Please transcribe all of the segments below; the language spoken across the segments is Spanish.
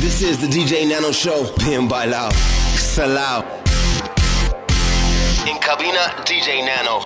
This is the DJ Nano Show. Bien bailado. Salao. In cabina, DJ Nano.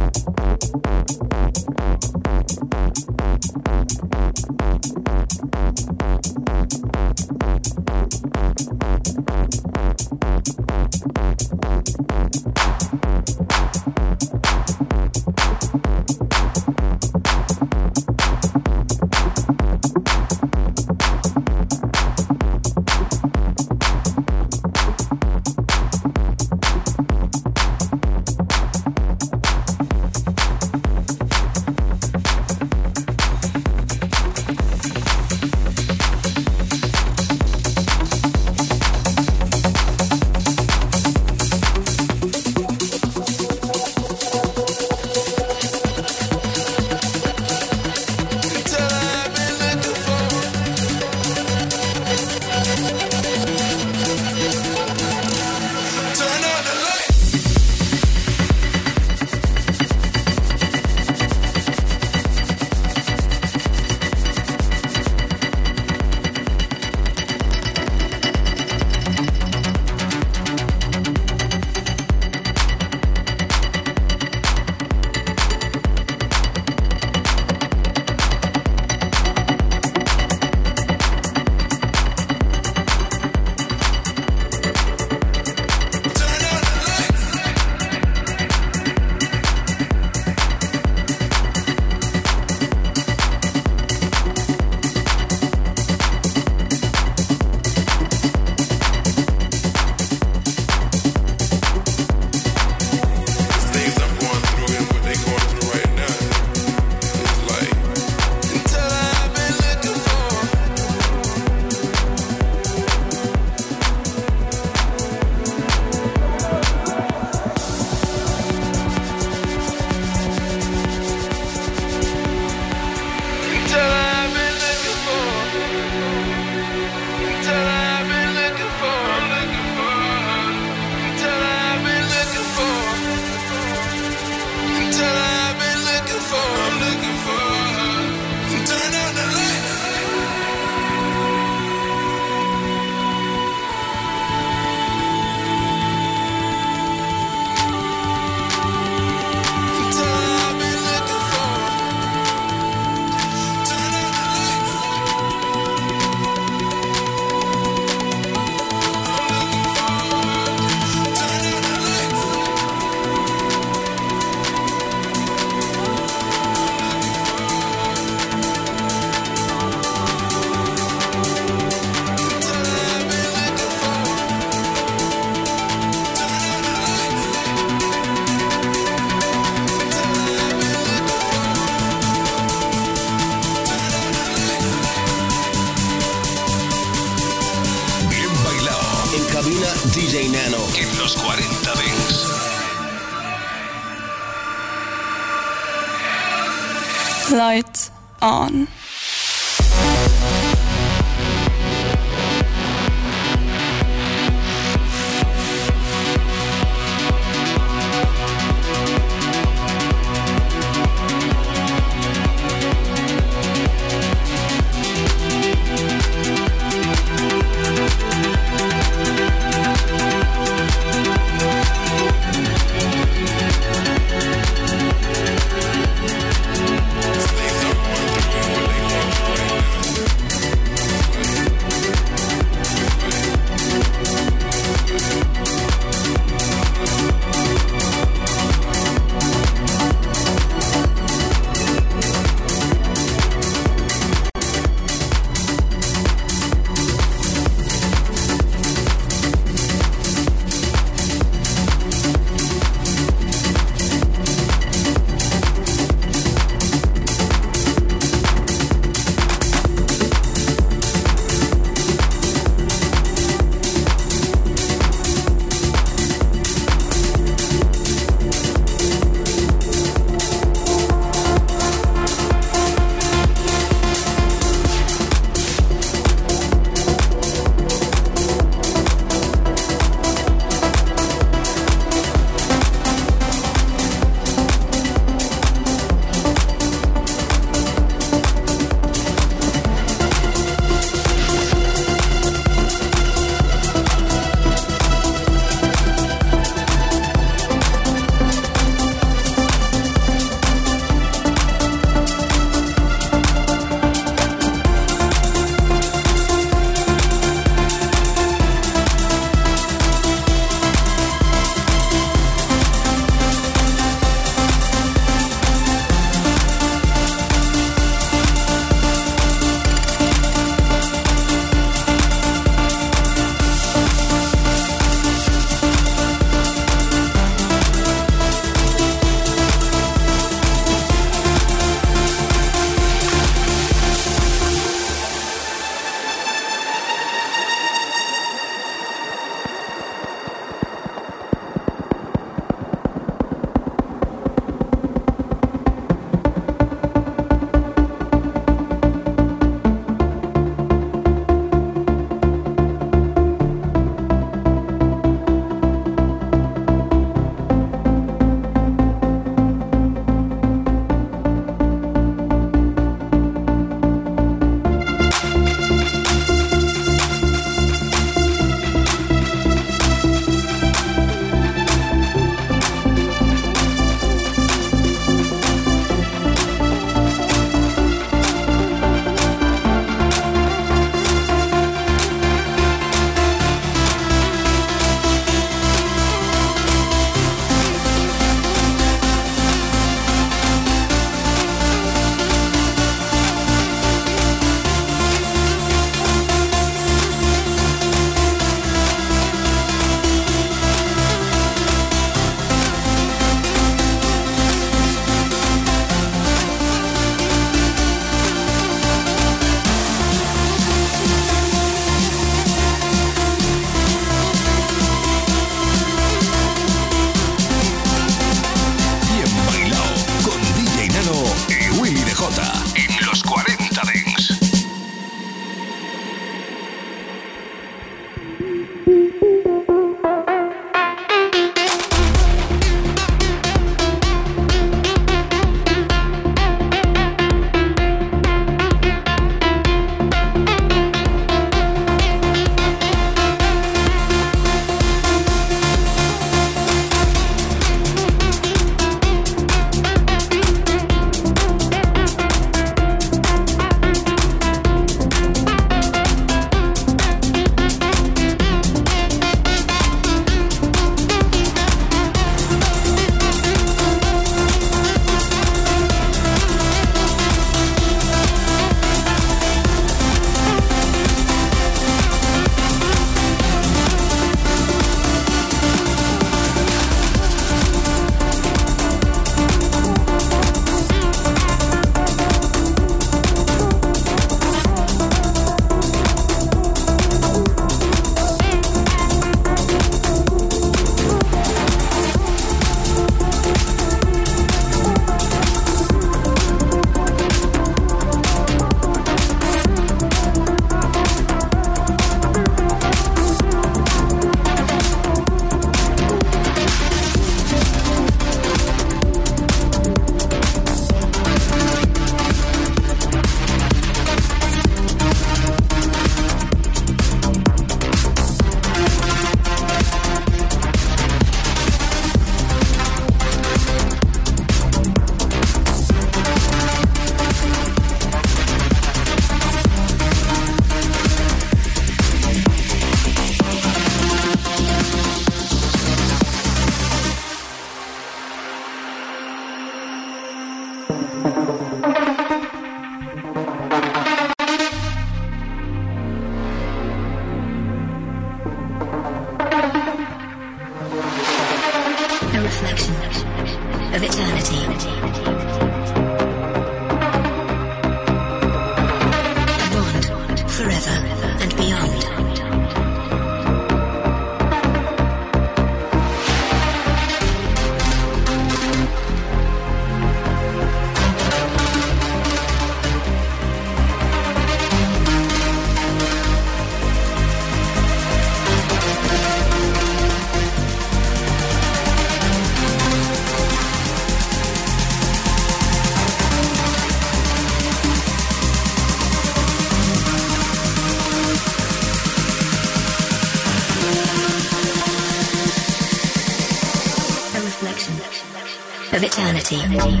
Eternity.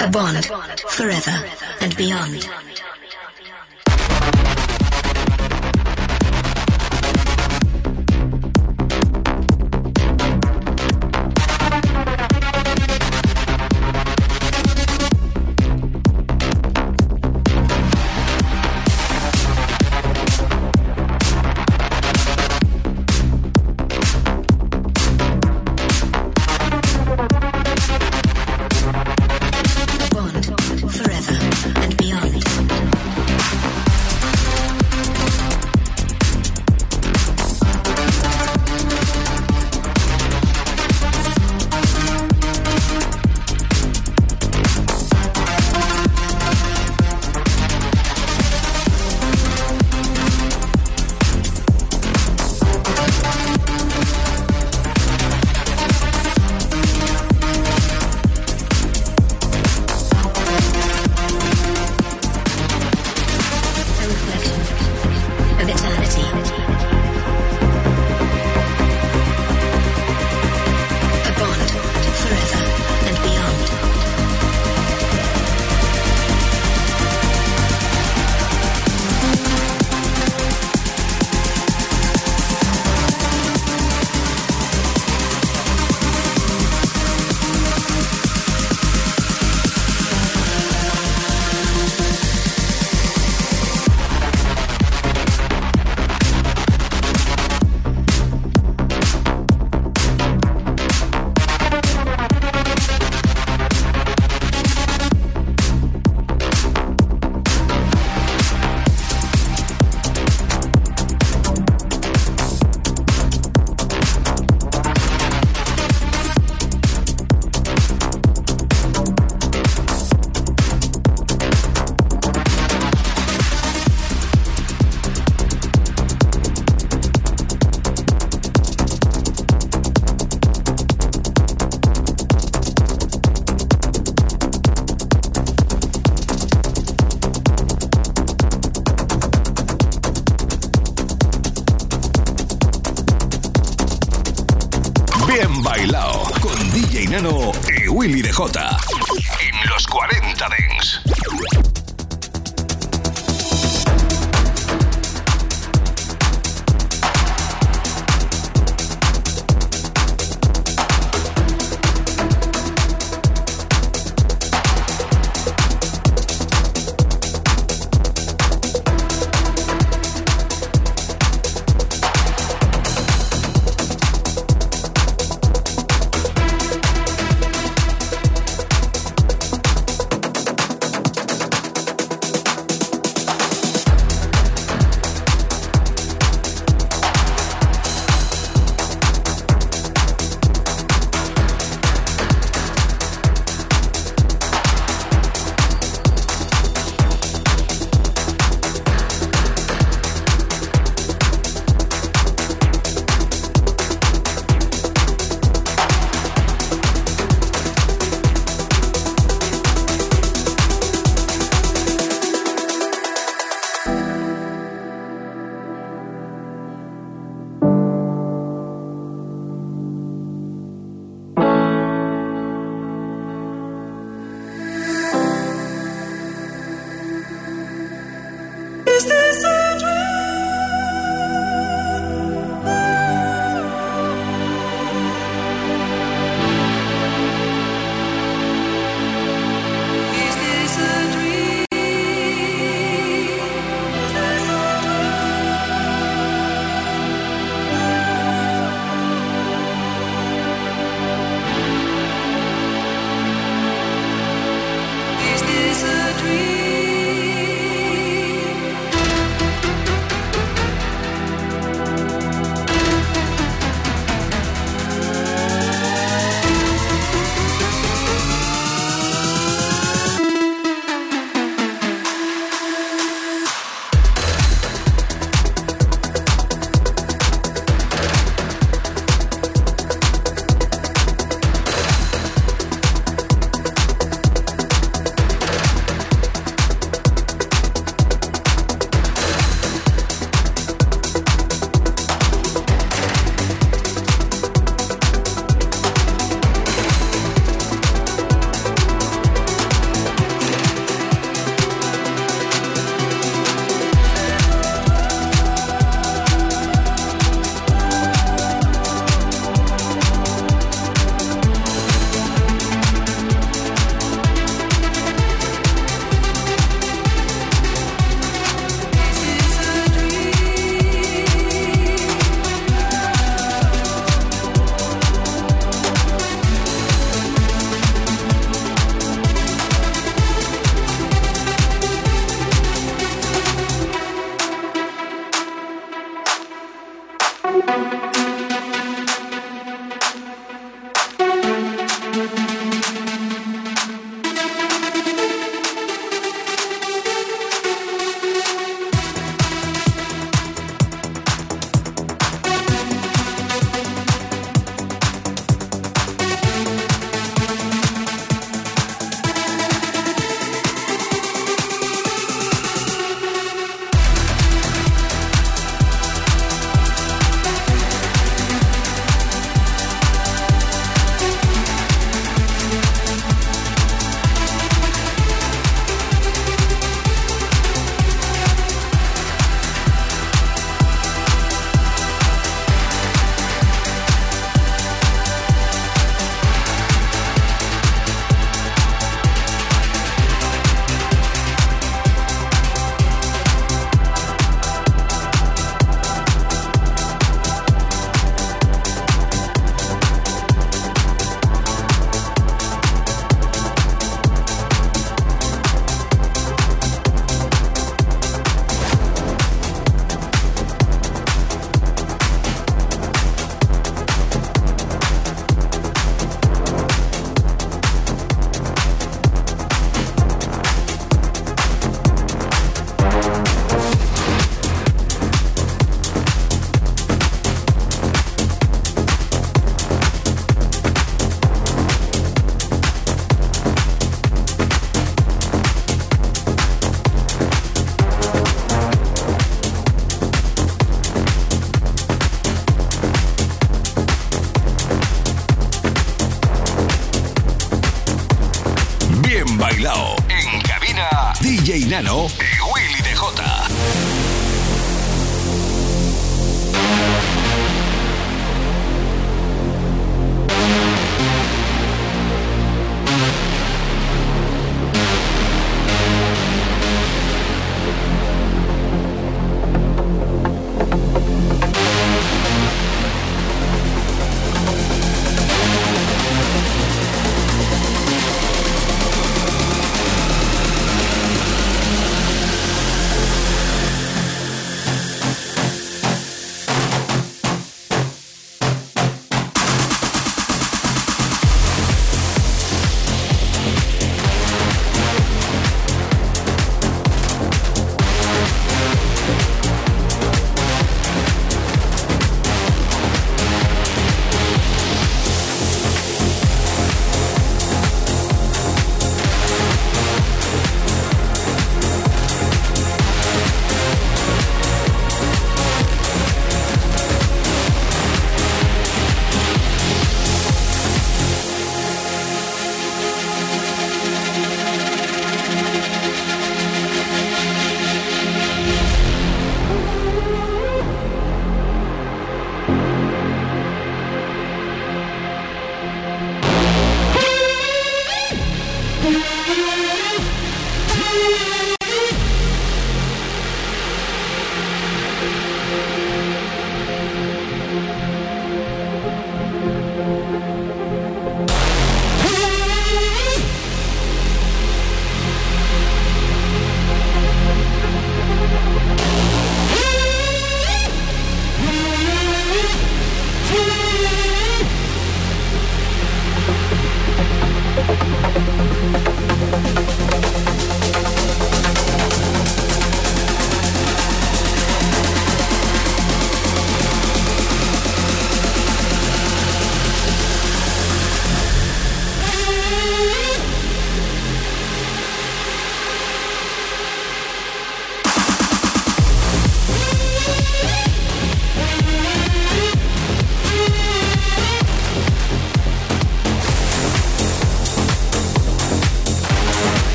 A bond forever and beyond.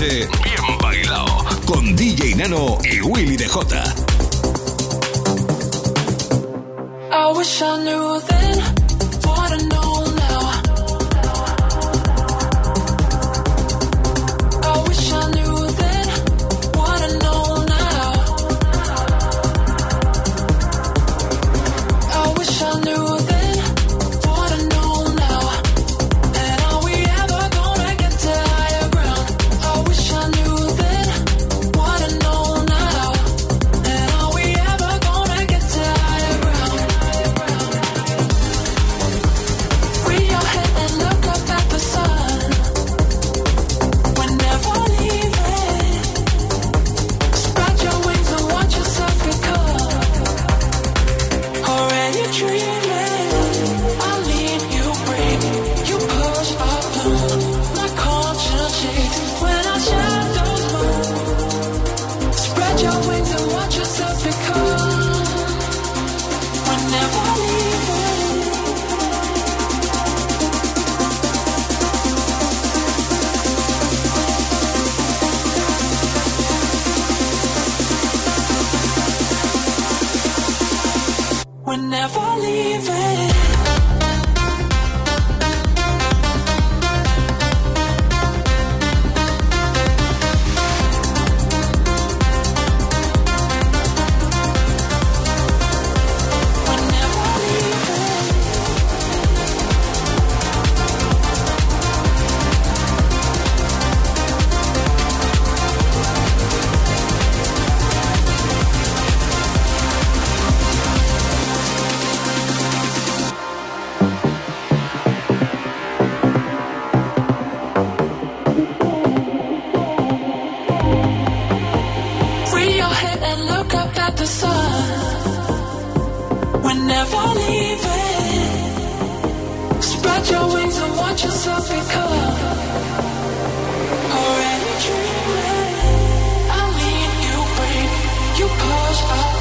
Bien bailado con DJ Nano y Willy DJ. I wish I knew then the sun. We're never leaving. Spread your wings and watch yourself become. Already dreaming. I need you, babe. You push out.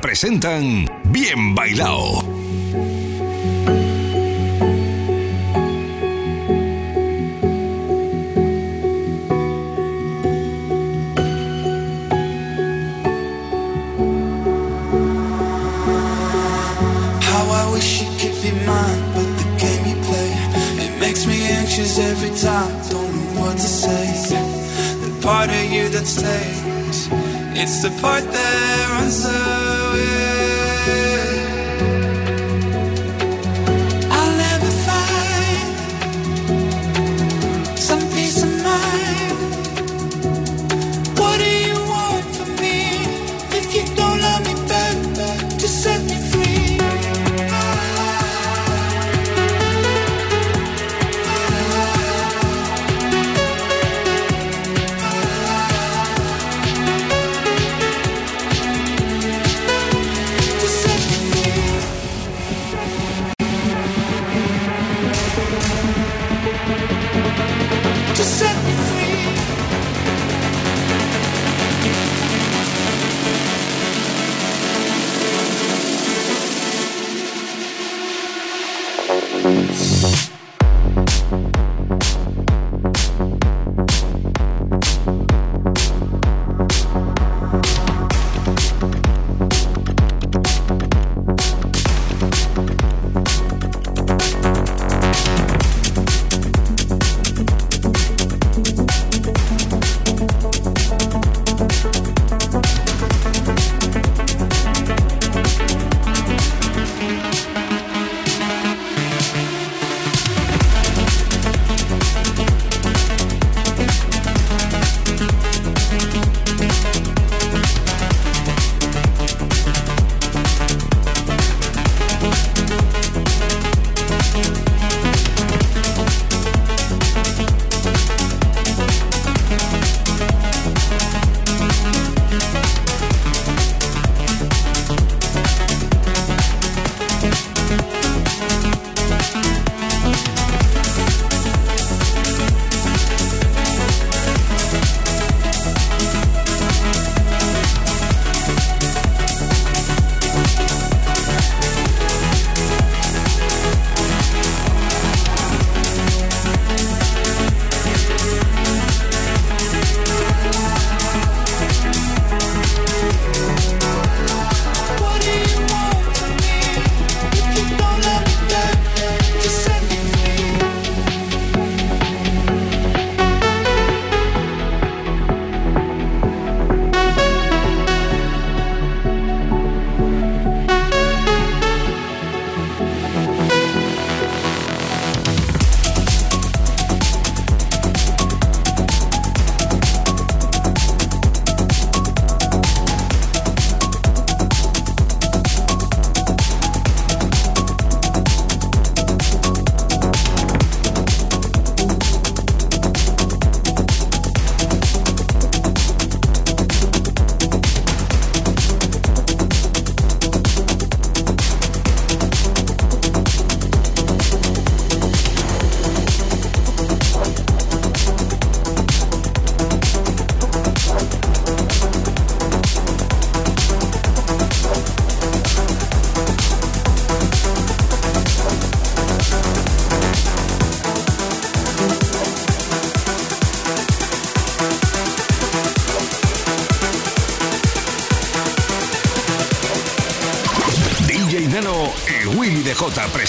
Presentan Bien Bailao.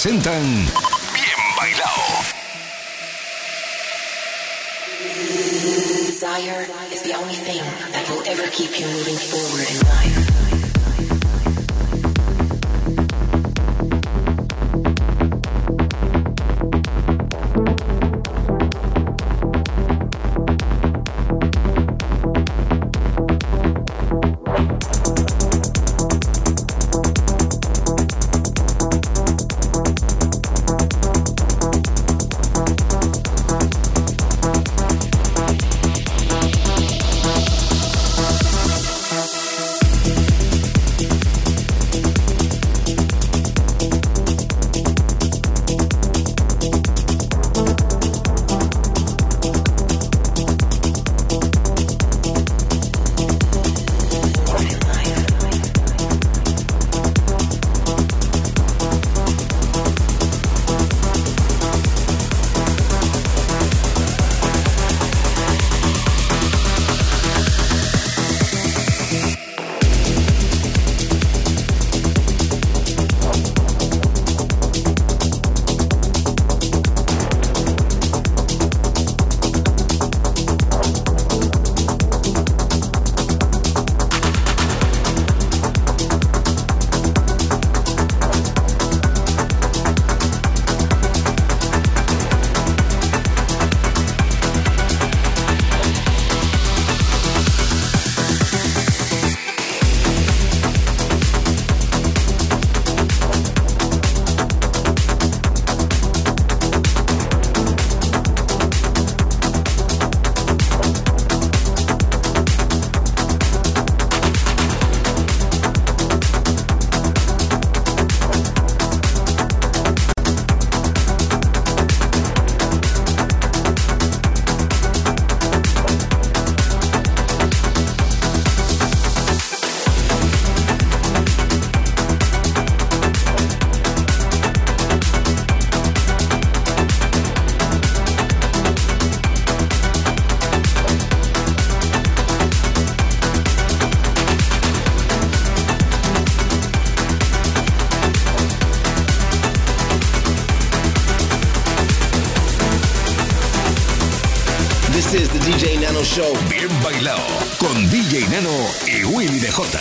Presentan con DJ Nano y Willy DJ.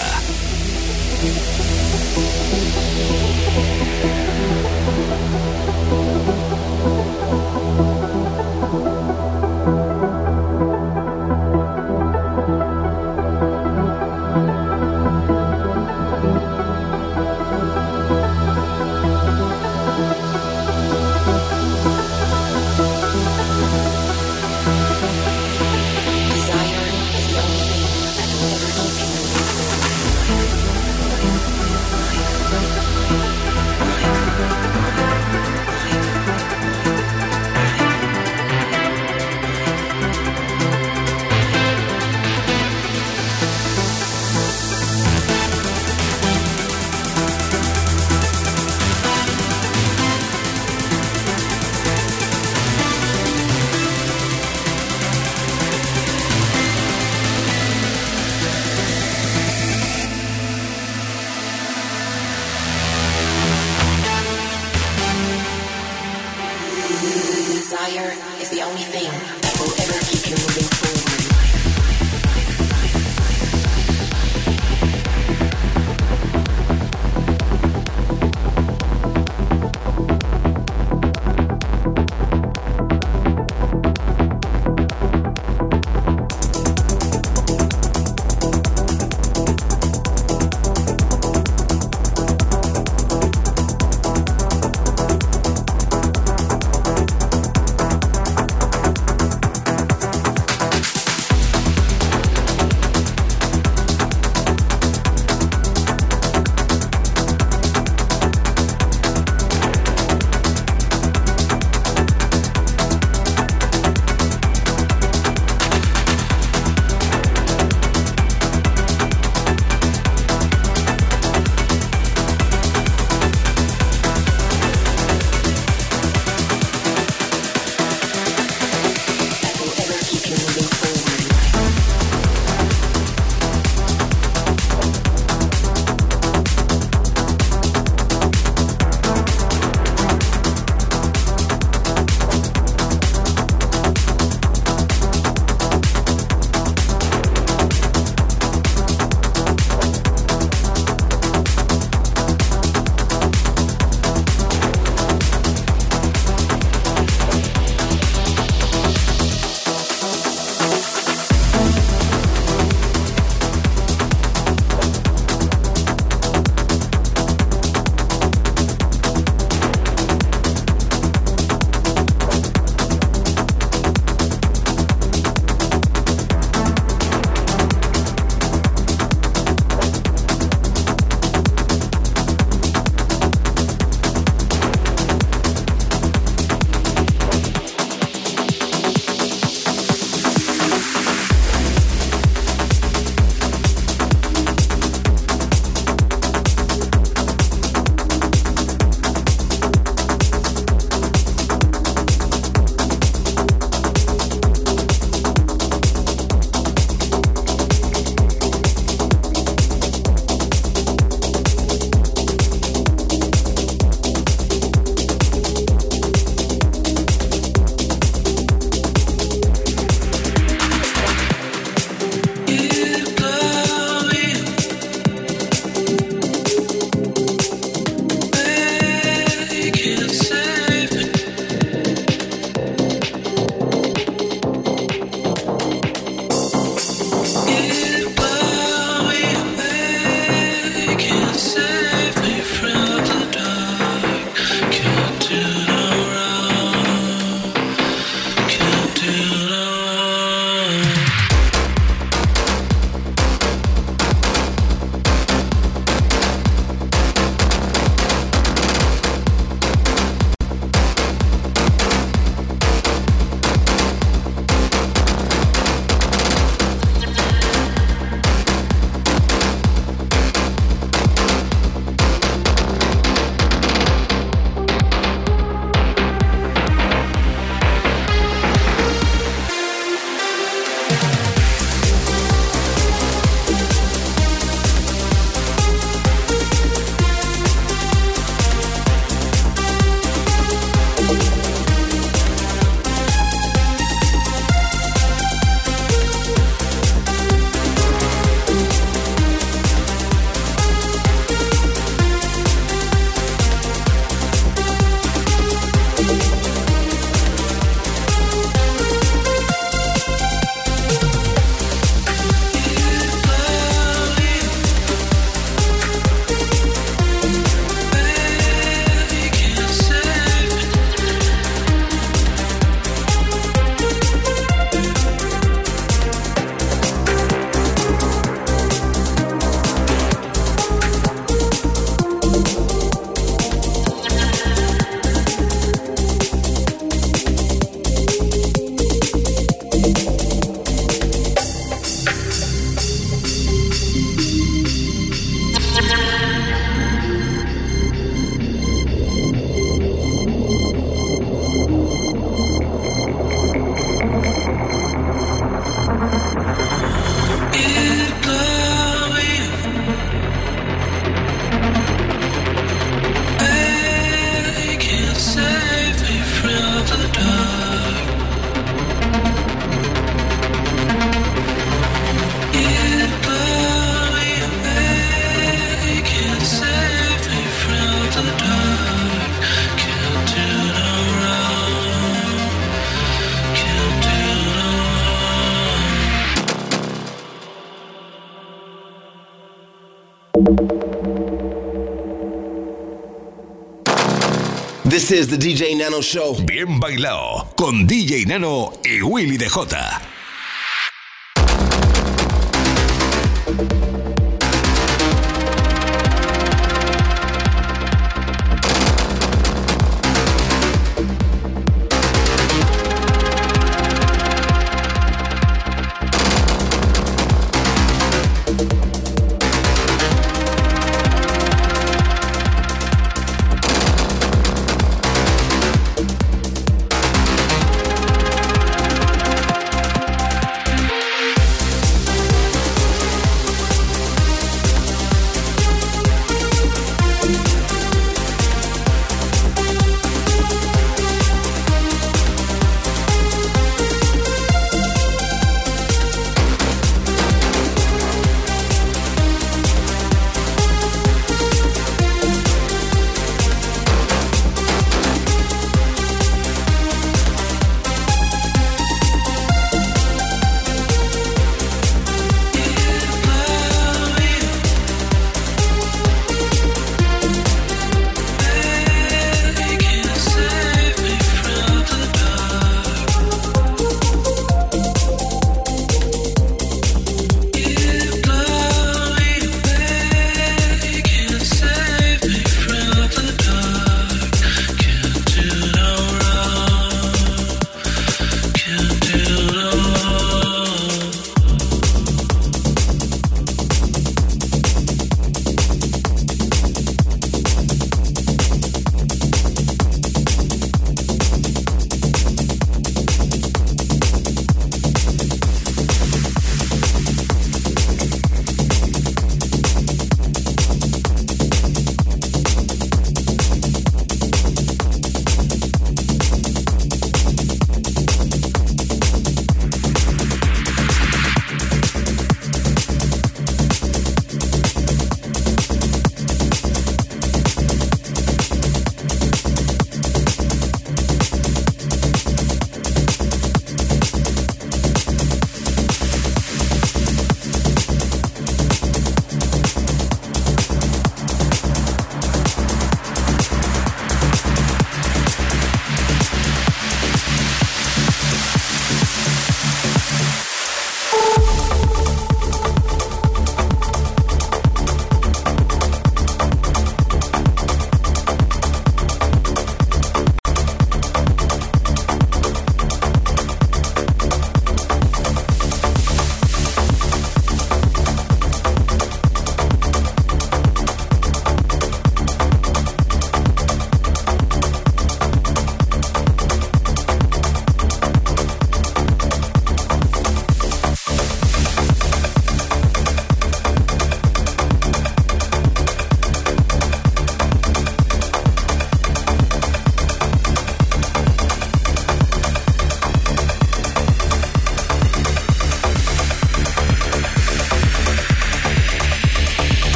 This is the DJ Nano Show. Bien bailado con DJ Nano y Willy DJ.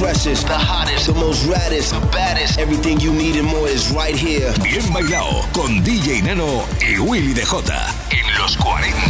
freshest, the hottest, the most raddest, the baddest. Everything you need and more is right here. Bien bailado con DJ Nano y Willy DJ en los 40.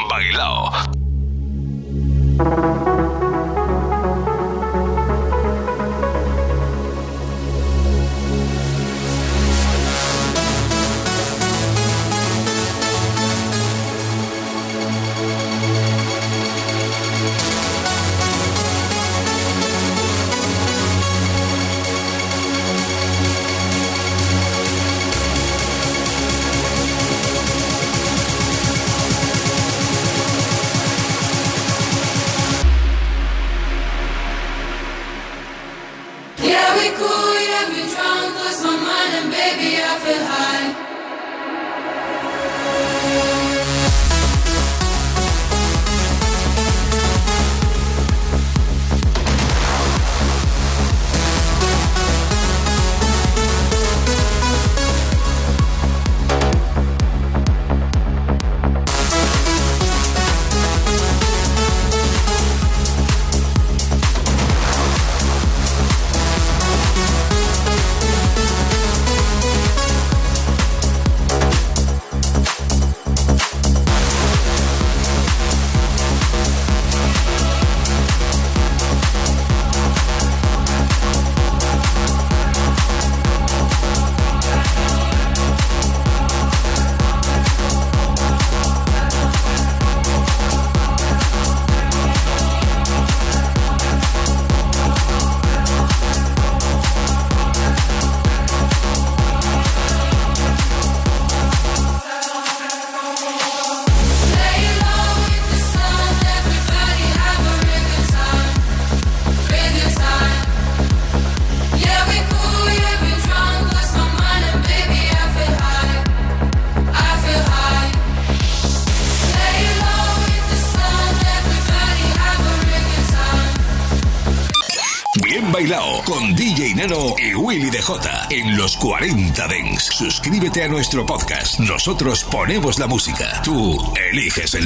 en los 40 Dents. Suscríbete a nuestro podcast. Nosotros ponemos la música. Tú eliges el